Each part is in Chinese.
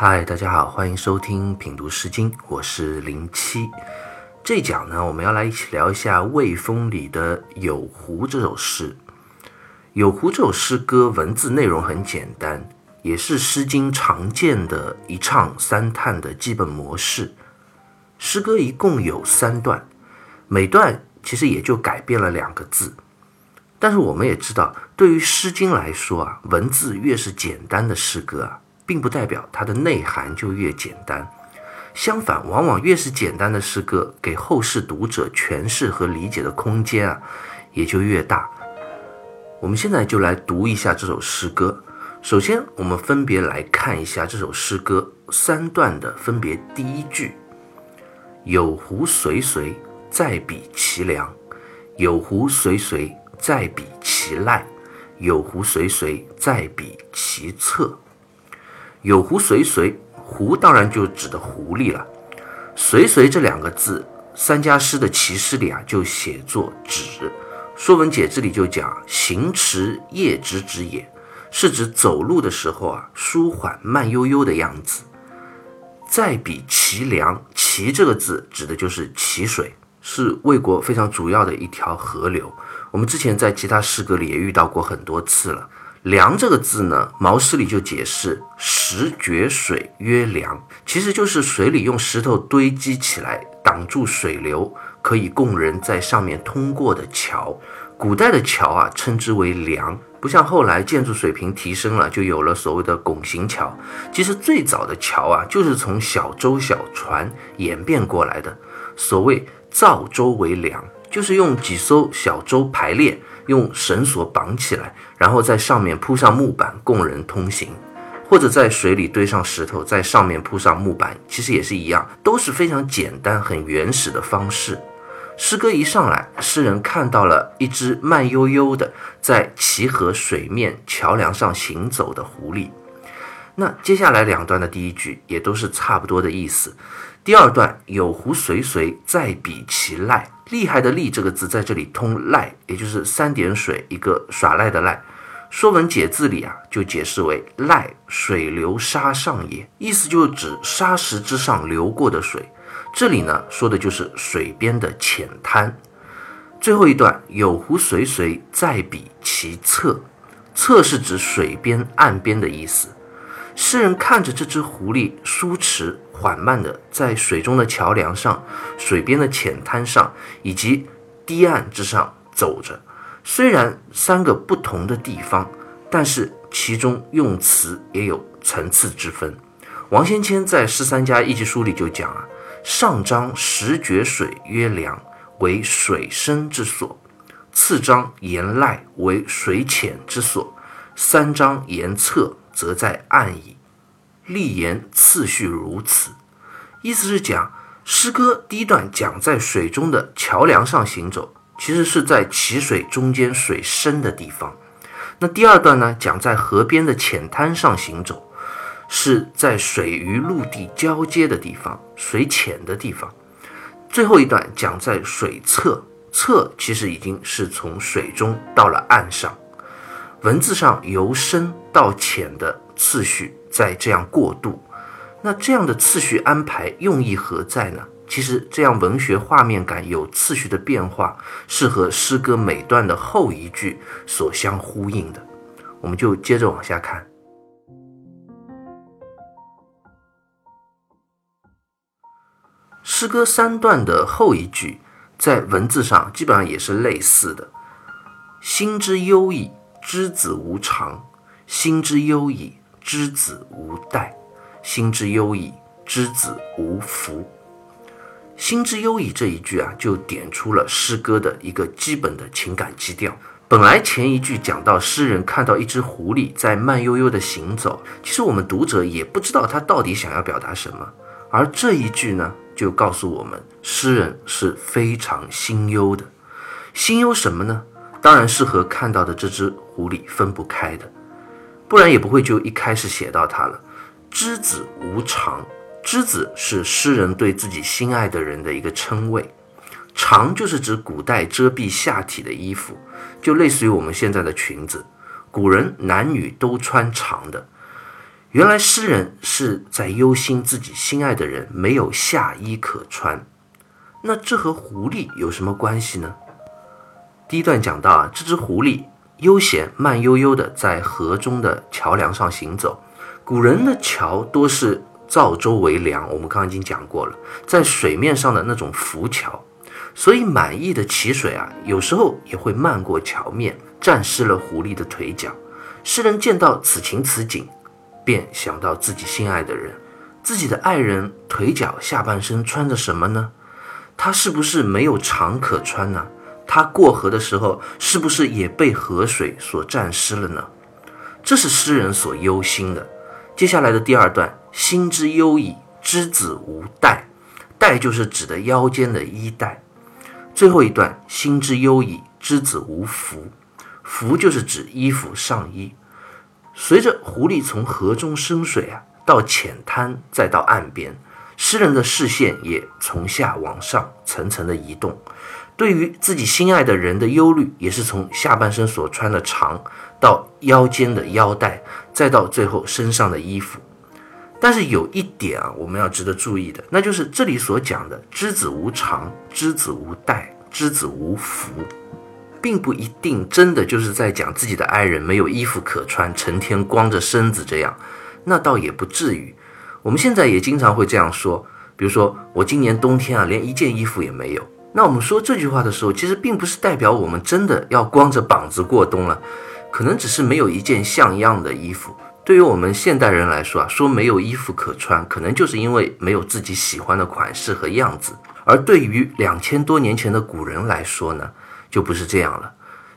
嗨，大家好，欢迎收听品读诗经，我是零七。这讲呢，我们要来一起聊一下《卫风》里的《有狐》这首诗。《有狐》这首诗歌文字内容很简单，也是《诗经》常见的一唱三叹的基本模式。诗歌一共有三段，每段其实也就改变了两个字。但是我们也知道，对于《诗经》来说啊，文字越是简单的诗歌啊。并不代表它的内涵就越简单，相反，往往越是简单的诗歌，给后世读者诠释和理解的空间啊，也就越大。我们现在就来读一下这首诗歌。首先，我们分别来看一下这首诗歌三段的分别。第一句：有狐随随，在彼其良；有狐随随，在彼其赖；有狐随随，在彼其侧。有狐随随，狐当然就指的狐狸了。随随这两个字，三家诗的齐诗里啊就写作止。说文解字里就讲行驰夜之之也，是指走路的时候啊舒缓慢悠悠的样子。再比齐梁，齐这个字指的就是齐水，是魏国非常主要的一条河流。我们之前在其他诗歌里也遇到过很多次了。梁这个字呢，毛诗里就解释石决水曰梁，其实就是水里用石头堆积起来挡住水流，可以供人在上面通过的桥。古代的桥啊，称之为梁，不像后来建筑水平提升了，就有了所谓的拱形桥。其实最早的桥啊，就是从小舟小船演变过来的。所谓造舟为梁，就是用几艘小舟排列。用绳索绑起来，然后在上面铺上木板供人通行，或者在水里堆上石头，在上面铺上木板，其实也是一样，都是非常简单、很原始的方式。诗歌一上来，诗人看到了一只慢悠悠的在齐河水面桥梁上行走的狐狸。那接下来两段的第一句也都是差不多的意思。第二段有狐随随，在彼其赖。厉害的“厉”这个字在这里通“赖”，也就是三点水一个耍赖的“赖”。说文解字里啊，就解释为“赖，水流沙上也”，意思就是指沙石之上流过的水。这里呢，说的就是水边的浅滩。最后一段有狐随随，在彼其侧。侧是指水边、岸边的意思。诗人看着这只狐狸舒驰缓慢地在水中的桥梁上、水边的浅滩上以及堤岸之上走着。虽然三个不同的地方，但是其中用词也有层次之分。王先谦在《十三家一集书》里就讲啊：“上章石决水曰梁，为水深之所；次章言赖，为水浅之所；三章言侧。”则在岸矣。立言次序如此，意思是讲诗歌第一段讲在水中的桥梁上行走，其实是在齐水中间水深的地方。那第二段呢，讲在河边的浅滩上行走，是在水与陆地交接的地方，水浅的地方。最后一段讲在水侧，侧其实已经是从水中到了岸上。文字上由深到浅的次序在这样过渡，那这样的次序安排用意何在呢？其实这样文学画面感有次序的变化，是和诗歌每段的后一句所相呼应的。我们就接着往下看，诗歌三段的后一句，在文字上基本上也是类似的，心之忧矣。知子无常，心之忧矣；之子无殆，心之忧矣；之子无福。心之忧矣这一句啊，就点出了诗歌的一个基本的情感基调。本来前一句讲到诗人看到一只狐狸在慢悠悠的行走，其实我们读者也不知道他到底想要表达什么。而这一句呢，就告诉我们，诗人是非常心忧的。心忧什么呢？当然是和看到的这只狐狸分不开的，不然也不会就一开始写到它了。之子无常，之子是诗人对自己心爱的人的一个称谓，长就是指古代遮蔽下体的衣服，就类似于我们现在的裙子。古人男女都穿长的，原来诗人是在忧心自己心爱的人没有下衣可穿。那这和狐狸有什么关系呢？第一段讲到啊，这只狐狸悠闲慢悠悠的在河中的桥梁上行走。古人的桥多是造舟为梁，我们刚刚已经讲过了，在水面上的那种浮桥，所以满意的汽水啊，有时候也会漫过桥面，沾湿了狐狸的腿脚。诗人见到此情此景。便想到自己心爱的人，自己的爱人腿脚下半身穿着什么呢？他是不是没有长可穿呢？他过河的时候是不是也被河水所沾湿了呢？这是诗人所忧心的。接下来的第二段，心之忧矣，之子无带，带就是指的腰间的衣带。最后一段，心之忧矣，之子无服，服就是指衣服上衣。随着狐狸从河中升水啊，到浅滩，再到岸边，诗人的视线也从下往上层层的移动。对于自己心爱的人的忧虑，也是从下半身所穿的长，到腰间的腰带，再到最后身上的衣服。但是有一点啊，我们要值得注意的，那就是这里所讲的“知子无常，知子无带，知子无服”。并不一定真的就是在讲自己的爱人没有衣服可穿，成天光着身子这样，那倒也不至于。我们现在也经常会这样说，比如说我今年冬天啊，连一件衣服也没有。那我们说这句话的时候，其实并不是代表我们真的要光着膀子过冬了，可能只是没有一件像样的衣服。对于我们现代人来说啊，说没有衣服可穿，可能就是因为没有自己喜欢的款式和样子。而对于两千多年前的古人来说呢？就不是这样了。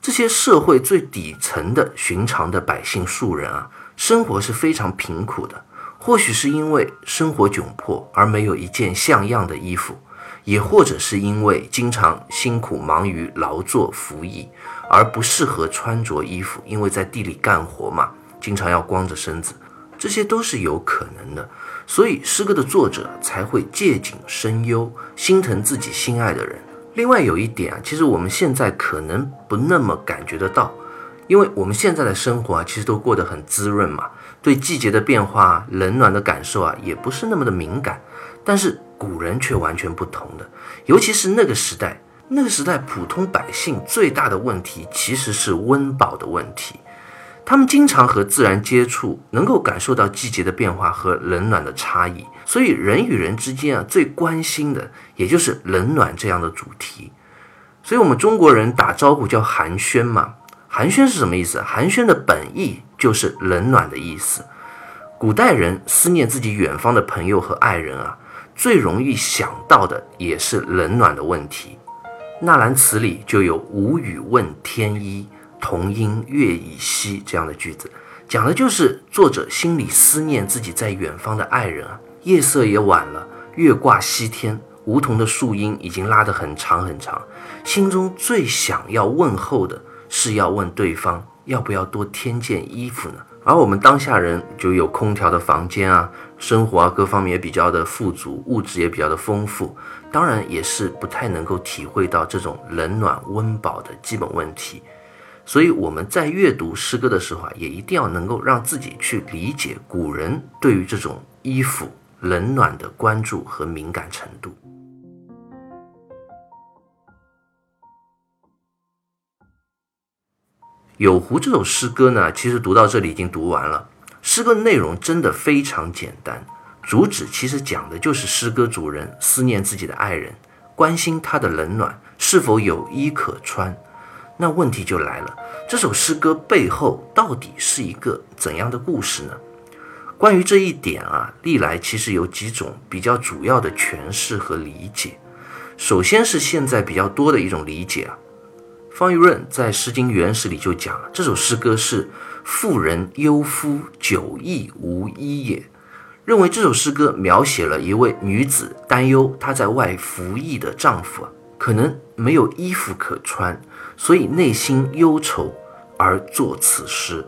这些社会最底层的寻常的百姓庶人啊，生活是非常贫苦的。或许是因为生活窘迫而没有一件像样的衣服，也或者是因为经常辛苦忙于劳作服役而不适合穿着衣服，因为在地里干活嘛，经常要光着身子，这些都是有可能的。所以诗歌的作者才会借景生忧，心疼自己心爱的人。另外有一点啊，其实我们现在可能不那么感觉得到，因为我们现在的生活啊，其实都过得很滋润嘛，对季节的变化、冷暖的感受啊，也不是那么的敏感。但是古人却完全不同的，尤其是那个时代，那个时代普通百姓最大的问题其实是温饱的问题。他们经常和自然接触，能够感受到季节的变化和冷暖的差异，所以人与人之间啊，最关心的也就是冷暖这样的主题。所以，我们中国人打招呼叫寒暄嘛，寒暄是什么意思？寒暄的本意就是冷暖的意思。古代人思念自己远方的朋友和爱人啊，最容易想到的也是冷暖的问题。纳兰词里就有“无语问天衣”。同音月已稀这样的句子，讲的就是作者心里思念自己在远方的爱人啊。夜色也晚了，月挂西天，梧桐的树荫已经拉得很长很长，心中最想要问候的是要问对方要不要多添件衣服呢？而我们当下人就有空调的房间啊，生活啊各方面也比较的富足，物质也比较的丰富，当然也是不太能够体会到这种冷暖温饱的基本问题。所以我们在阅读诗歌的时候啊，也一定要能够让自己去理解古人对于这种衣服冷暖的关注和敏感程度。《有湖》这首诗歌呢，其实读到这里已经读完了。诗歌内容真的非常简单，主旨其实讲的就是诗歌主人思念自己的爱人，关心他的冷暖是否有衣可穿。那问题就来了，这首诗歌背后到底是一个怎样的故事呢？关于这一点啊，历来其实有几种比较主要的诠释和理解。首先是现在比较多的一种理解啊，方玉润在《诗经原始》里就讲，这首诗歌是妇人忧夫久役无衣也，认为这首诗歌描写了一位女子担忧她在外服役的丈夫，可能没有衣服可穿。所以内心忧愁而作此诗。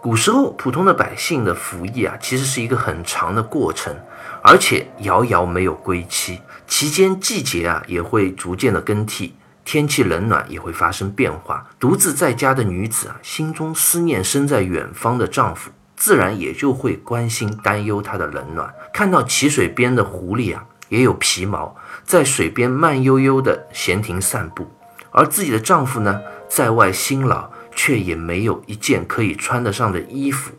古时候普通的百姓的服役啊，其实是一个很长的过程，而且遥遥没有归期。期间季节啊也会逐渐的更替，天气冷暖也会发生变化。独自在家的女子啊，心中思念身在远方的丈夫，自然也就会关心担忧它的冷暖。看到岐水边的狐狸啊，也有皮毛，在水边慢悠悠地闲庭散步，而自己的丈夫呢，在外辛劳，却也没有一件可以穿得上的衣服。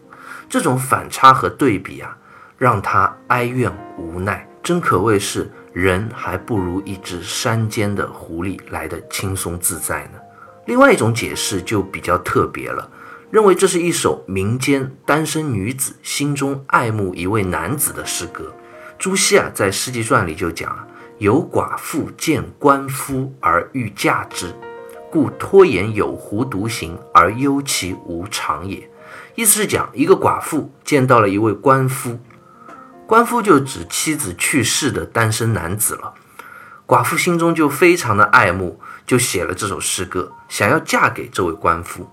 这种反差和对比啊，让她哀怨无奈，真可谓是人还不如一只山间的狐狸来的轻松自在呢。另外一种解释就比较特别了，认为这是一首民间单身女子心中爱慕一位男子的诗歌。朱熹啊，在《诗集传》里就讲啊，有寡妇见官夫而欲嫁之，故拖延有狐独行而忧其无常也。意思是讲，一个寡妇见到了一位官夫，官夫就指妻子去世的单身男子了，寡妇心中就非常的爱慕。就写了这首诗歌，想要嫁给这位官夫。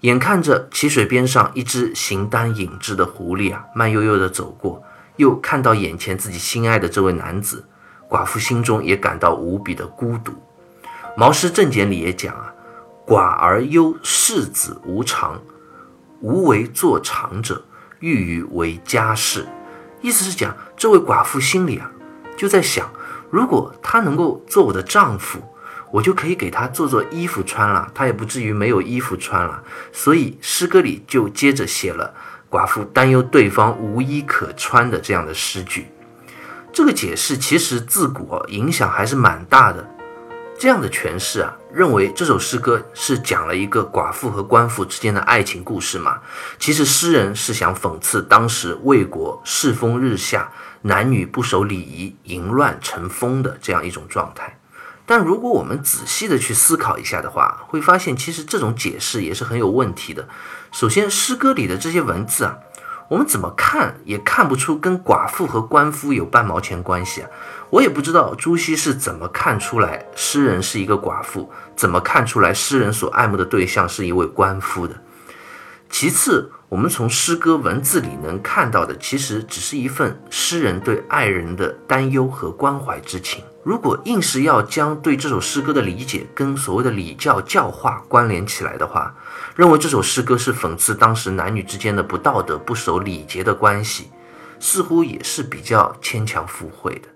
眼看着淇水边上一只形单影只的狐狸啊，慢悠悠地走过，又看到眼前自己心爱的这位男子，寡妇心中也感到无比的孤独。《毛诗正解》里也讲啊：“寡而忧世子无常，无为作长者，欲与为家事。”意思是讲，这位寡妇心里啊，就在想，如果他能够做我的丈夫。我就可以给他做做衣服穿了，他也不至于没有衣服穿了。所以诗歌里就接着写了寡妇担忧对方无衣可穿的这样的诗句。这个解释其实自古影响还是蛮大的。这样的诠释啊，认为这首诗歌是讲了一个寡妇和官府之间的爱情故事嘛。其实诗人是想讽刺当时魏国世风日下，男女不守礼仪，淫乱成风的这样一种状态。但如果我们仔细的去思考一下的话，会发现其实这种解释也是很有问题的。首先，诗歌里的这些文字啊，我们怎么看也看不出跟寡妇和官夫有半毛钱关系啊。我也不知道朱熹是怎么看出来诗人是一个寡妇，怎么看出来诗人所爱慕的对象是一位官夫的。其次，我们从诗歌文字里能看到的，其实只是一份诗人对爱人的担忧和关怀之情。如果硬是要将对这首诗歌的理解跟所谓的礼教教化关联起来的话，认为这首诗歌是讽刺当时男女之间的不道德、不守礼节的关系，似乎也是比较牵强附会的。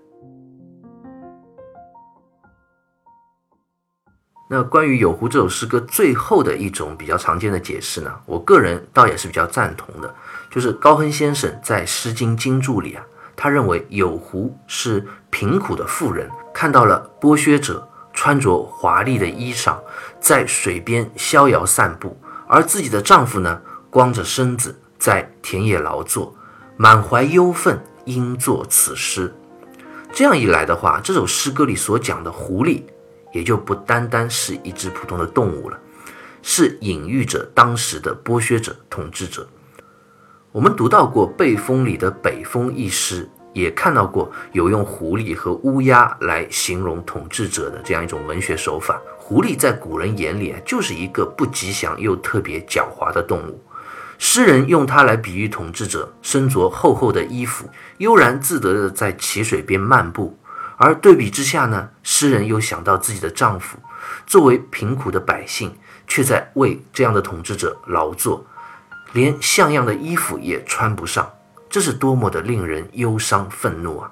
那关于《有湖》这首诗歌最后的一种比较常见的解释呢，我个人倒也是比较赞同的，就是高亨先生在《诗经经注》里啊，他认为有湖是贫苦的妇人看到了剥削者穿着华丽的衣裳，在水边逍遥散步，而自己的丈夫呢，光着身子在田野劳作，满怀忧愤，应作此诗。这样一来的话，这首诗歌里所讲的狐狸。也就不单单是一只普通的动物了，是隐喻着当时的剥削者、统治者。我们读到过《背风》里的“北风”一诗，也看到过有用狐狸和乌鸦来形容统治者的这样一种文学手法。狐狸在古人眼里啊，就是一个不吉祥又特别狡猾的动物。诗人用它来比喻统治者身着厚厚的衣服，悠然自得地在淇水边漫步。而对比之下呢，诗人又想到自己的丈夫，作为贫苦的百姓，却在为这样的统治者劳作，连像样的衣服也穿不上，这是多么的令人忧伤愤怒啊！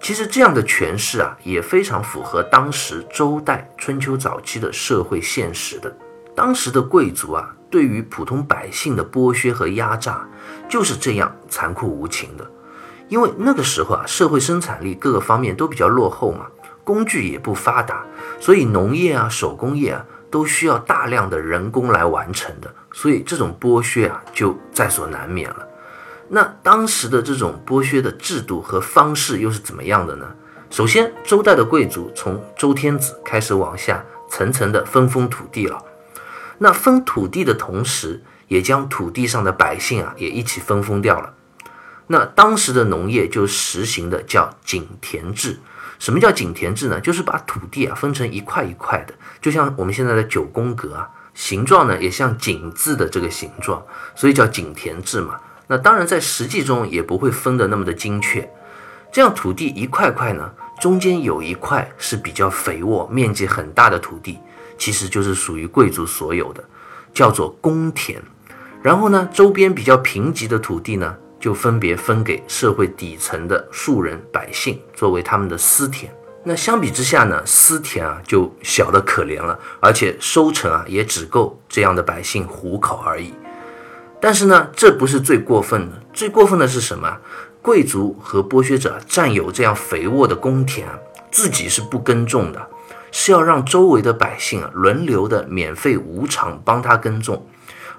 其实这样的诠释啊，也非常符合当时周代春秋早期的社会现实的。当时的贵族啊，对于普通百姓的剥削和压榨，就是这样残酷无情的。因为那个时候啊，社会生产力各个方面都比较落后嘛，工具也不发达，所以农业啊、手工业啊都需要大量的人工来完成的，所以这种剥削啊就在所难免了。那当时的这种剥削的制度和方式又是怎么样的呢？首先，周代的贵族从周天子开始往下层层的分封土地了，那分土地的同时，也将土地上的百姓啊也一起分封掉了。那当时的农业就实行的叫井田制。什么叫井田制呢？就是把土地啊分成一块一块的，就像我们现在的九宫格啊，形状呢也像井字的这个形状，所以叫井田制嘛。那当然在实际中也不会分得那么的精确。这样土地一块块呢，中间有一块是比较肥沃、面积很大的土地，其实就是属于贵族所有的，叫做公田。然后呢，周边比较贫瘠的土地呢，就分别分给社会底层的庶人百姓作为他们的私田。那相比之下呢，私田啊就小得可怜了，而且收成啊也只够这样的百姓糊口而已。但是呢，这不是最过分的，最过分的是什么？贵族和剥削者占有这样肥沃的公田，自己是不耕种的，是要让周围的百姓啊轮流的免费无偿帮他耕种。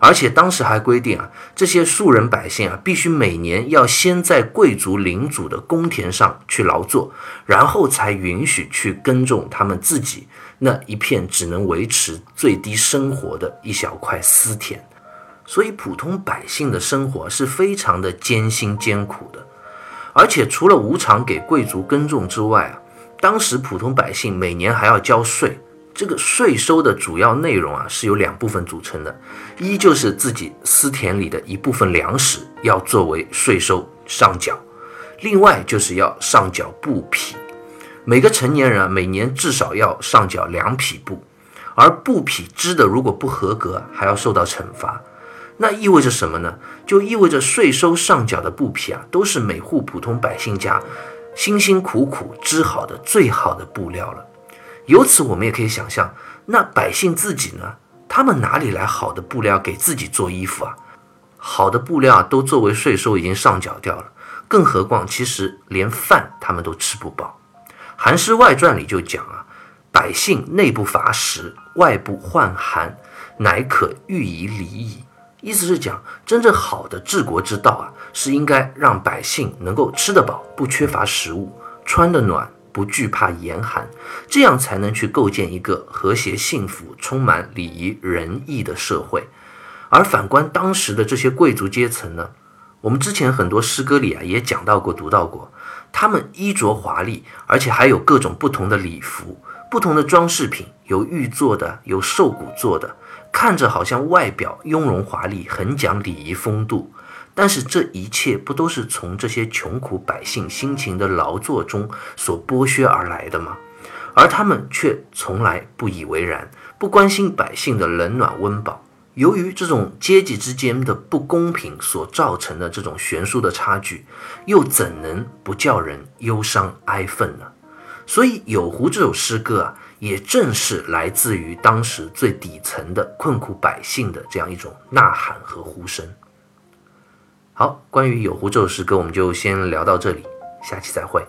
而且当时还规定啊，这些庶人百姓啊，必须每年要先在贵族领主的公田上去劳作，然后才允许去耕种他们自己那一片只能维持最低生活的一小块私田。所以普通百姓的生活是非常的艰辛艰苦的。而且除了无偿给贵族耕种之外啊，当时普通百姓每年还要交税。这个税收的主要内容啊，是由两部分组成的，一就是自己私田里的一部分粮食要作为税收上缴，另外就是要上缴布匹，每个成年人啊每年至少要上缴两匹布，而布匹织的如果不合格，还要受到惩罚。那意味着什么呢？就意味着税收上缴的布匹啊，都是每户普通百姓家辛辛苦苦织好的最好的布料了。由此，我们也可以想象，那百姓自己呢？他们哪里来好的布料给自己做衣服啊？好的布料都作为税收已经上缴掉了，更何况其实连饭他们都吃不饱。《韩诗外传》里就讲啊，百姓内不乏食，外不患寒，乃可欲以礼矣。意思是讲，真正好的治国之道啊，是应该让百姓能够吃得饱，不缺乏食物，穿得暖。不惧怕严寒，这样才能去构建一个和谐、幸福、充满礼仪仁义的社会。而反观当时的这些贵族阶层呢？我们之前很多诗歌里啊也讲到过、读到过，他们衣着华丽，而且还有各种不同的礼服、不同的装饰品，有玉做的，有兽骨做的，看着好像外表雍容华丽，很讲礼仪风度。但是这一切不都是从这些穷苦百姓辛勤的劳作中所剥削而来的吗？而他们却从来不以为然，不关心百姓的冷暖温饱。由于这种阶级之间的不公平所造成的这种悬殊的差距，又怎能不叫人忧伤哀愤呢？所以《有湖》这首诗歌啊，也正是来自于当时最底层的困苦百姓的这样一种呐喊和呼声。好，关于有湖这首诗歌，我们就先聊到这里，下期再会。